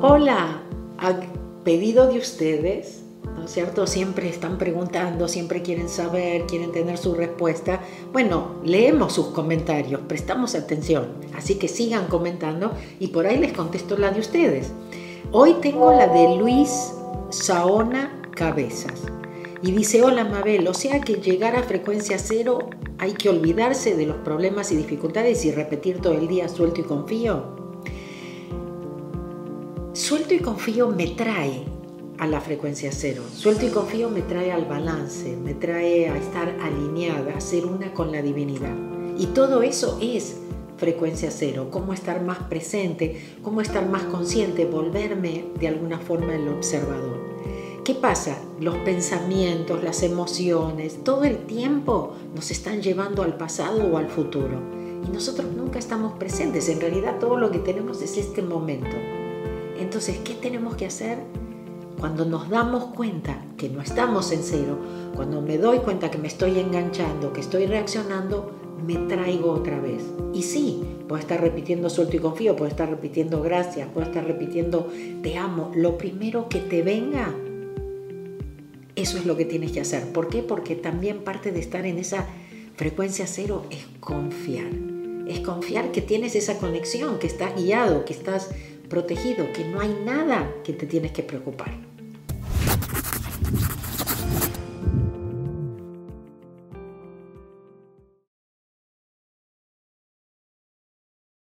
Hola, a pedido de ustedes, ¿no es cierto? Siempre están preguntando, siempre quieren saber, quieren tener su respuesta. Bueno, leemos sus comentarios, prestamos atención, así que sigan comentando y por ahí les contesto la de ustedes. Hoy tengo la de Luis Saona Cabezas. Y dice, hola Mabel, o sea que llegar a frecuencia cero hay que olvidarse de los problemas y dificultades y repetir todo el día suelto y confío. Suelto y confío me trae a la frecuencia cero. Suelto y confío me trae al balance, me trae a estar alineada, a ser una con la divinidad. Y todo eso es frecuencia cero, cómo estar más presente, cómo estar más consciente, volverme de alguna forma el observador. ¿Qué pasa? Los pensamientos, las emociones, todo el tiempo nos están llevando al pasado o al futuro. Y nosotros nunca estamos presentes. En realidad todo lo que tenemos es este momento. Entonces, ¿qué tenemos que hacer? Cuando nos damos cuenta que no estamos en cero, cuando me doy cuenta que me estoy enganchando, que estoy reaccionando, me traigo otra vez. Y sí, puedo estar repitiendo suelto y confío, puedo estar repitiendo gracias, puedo estar repitiendo te amo. Lo primero que te venga, eso es lo que tienes que hacer. ¿Por qué? Porque también parte de estar en esa frecuencia cero es confiar. Es confiar que tienes esa conexión, que estás guiado, que estás protegido, que no hay nada que te tienes que preocupar.